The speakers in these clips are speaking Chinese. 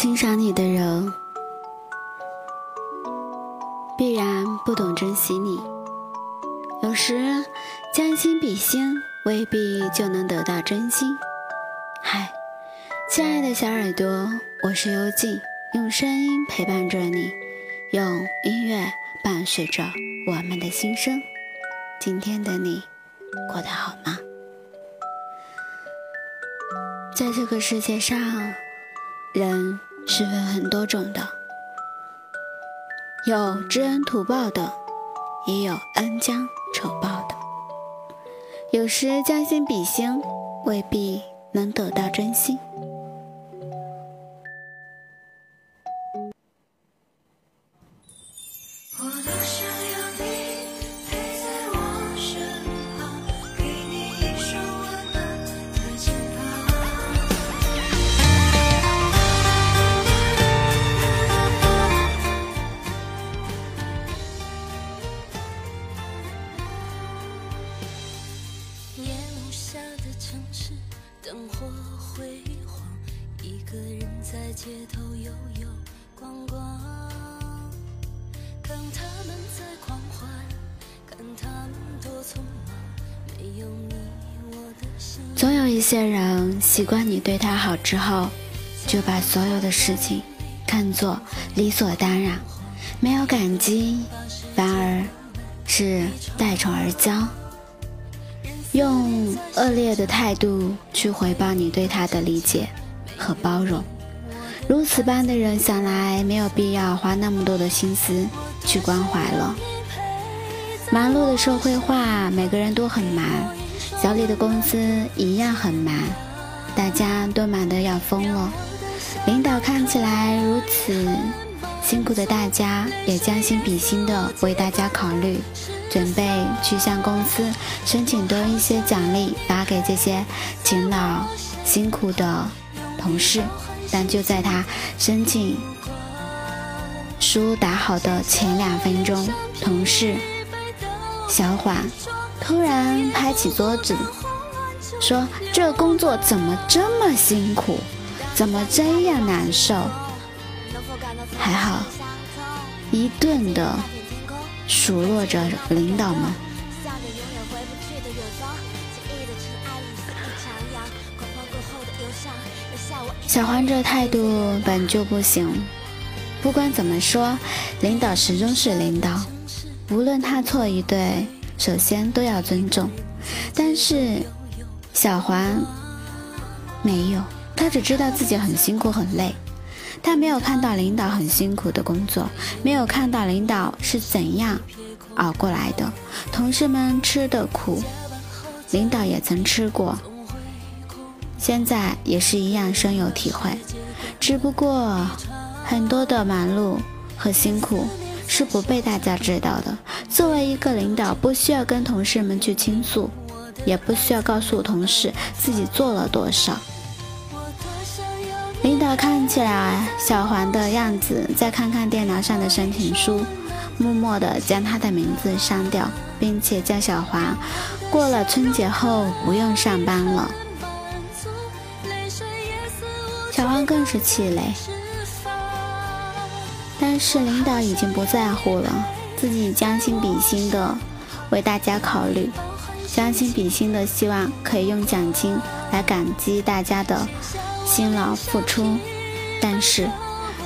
欣赏你的人，必然不懂珍惜你。有时将心比心，未必就能得到真心。嗨，亲爱的小耳朵，我是幽静，用声音陪伴着你，用音乐伴随着我们的心声。今天的你过得好吗？在这个世界上。人是分很多种的，有知恩图报的，也有恩将仇报的。有时将心比心，未必能得到真心。街头悠悠逛逛，看他们在狂欢，看他们多匆忙，没有你我的心。总有一些人习惯你对他好之后，就把所有的事情看作理所当然，没有感激，反而是待宠而骄，用恶劣的态度去回报你对他的理解和包容。如此般的人，想来没有必要花那么多的心思去关怀了。忙碌的社会化，每个人都很忙，小李的公司一样很忙，大家都忙得要疯了。领导看起来如此辛苦的大家，也将心比心的为大家考虑，准备去向公司申请多一些奖励，发给这些勤劳辛苦的同事。但就在他申请书打好的前两分钟，同事小缓突然拍起桌子，说：“这工作怎么这么辛苦？怎么这样难受？”还好，一顿的数落着领导们。小黄这态度本就不行。不管怎么说，领导始终是领导，无论他错与对，首先都要尊重。但是小黄没有，他只知道自己很辛苦很累，他没有看到领导很辛苦的工作，没有看到领导是怎样熬过来的，同事们吃的苦，领导也曾吃过。现在也是一样深有体会，只不过很多的忙碌和辛苦是不被大家知道的。作为一个领导，不需要跟同事们去倾诉，也不需要告诉同事自己做了多少。领导看起来小黄的样子，再看看电脑上的申请书，默默地将他的名字删掉，并且叫小黄过了春节后不用上班了。小黄更是气馁，但是领导已经不在乎了，自己将心比心的为大家考虑，将心比心的希望可以用奖金来感激大家的辛劳付出，但是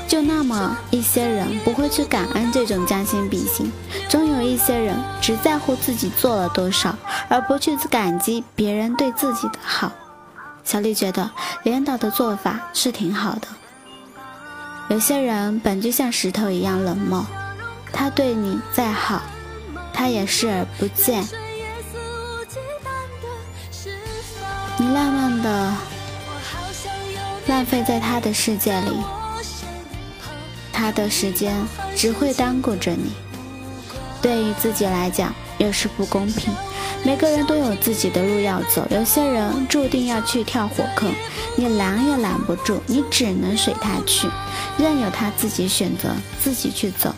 就那么一些人不会去感恩这种将心比心，总有一些人只在乎自己做了多少，而不去感激别人对自己的好。小丽觉得领导的做法是挺好的。有些人本就像石头一样冷漠，他对你再好，他也视而不见。你浪漫的浪费在他的世界里，他的时间只会耽误着你。对于自己来讲，也是不公平。每个人都有自己的路要走，有些人注定要去跳火坑，你拦也拦不住，你只能随他去，任由他自己选择，自己去走。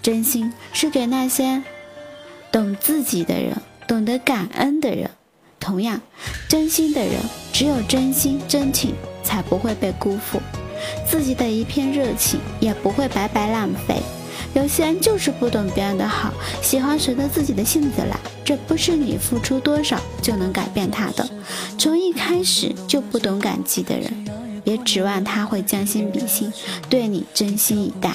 真心是给那些懂自己的人，懂得感恩的人。同样，真心的人，只有真心真情，才不会被辜负。自己的一片热情也不会白白浪费。有些人就是不懂别人的好，喜欢随着自己的性子来，这不是你付出多少就能改变他的。从一开始就不懂感激的人，别指望他会将心比心，对你真心以待。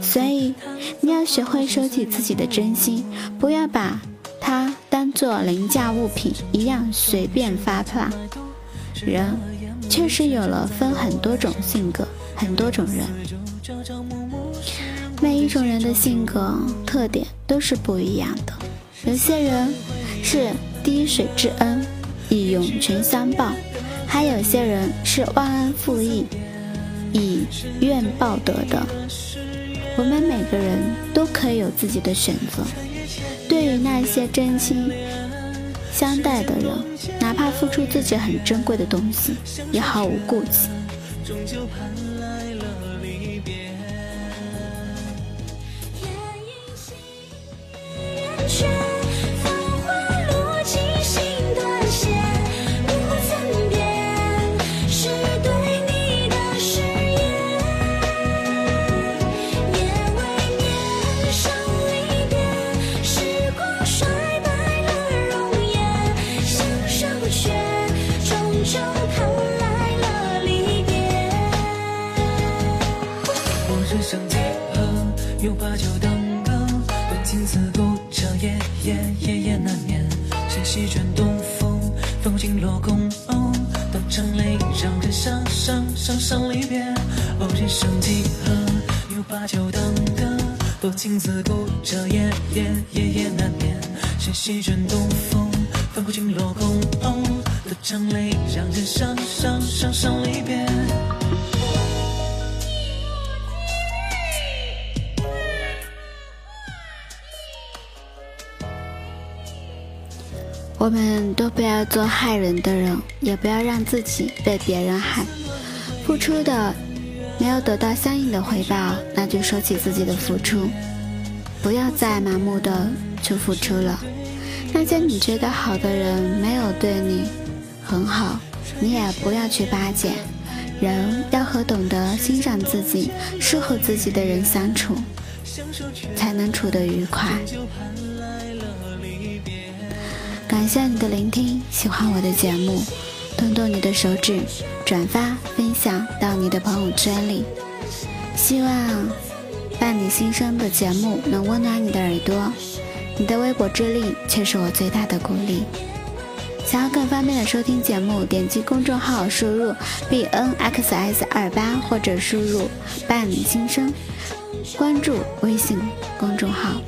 所以，你要学会收起自己的真心，不要把它当做廉价物品一样随便发放。人确实有了分很多种性格，很多种人，每一种人的性格特点都是不一样的。有些人是滴水之恩，以涌泉相报；还有些人是忘恩负义，以怨报德的。我们每个人都可以有自己的选择。对于那些真心相待的人，哪怕付出自己很珍贵的东西，也毫无顾忌。西转东风，风景落空，哦断肠泪，让人伤伤伤伤离别。哦，人生几何，有把酒当歌，多情自古，这夜夜夜夜难眠。谁西转东风，风景落空，哦断肠泪，让人伤伤伤伤离别。我们都不要做害人的人，也不要让自己被别人害。付出的没有得到相应的回报，那就收起自己的付出，不要再盲目的去付出了。那些你觉得好的人没有对你很好，你也不要去巴结。人要和懂得欣赏自己、适合自己的人相处，才能处得愉快。感谢你的聆听，喜欢我的节目，动动你的手指，转发分享到你的朋友圈里。希望伴你心声的节目能温暖你的耳朵，你的微薄之力却是我最大的鼓励。想要更方便的收听节目，点击公众号输入 b n x s 二八或者输入伴你心声，关注微信公众号。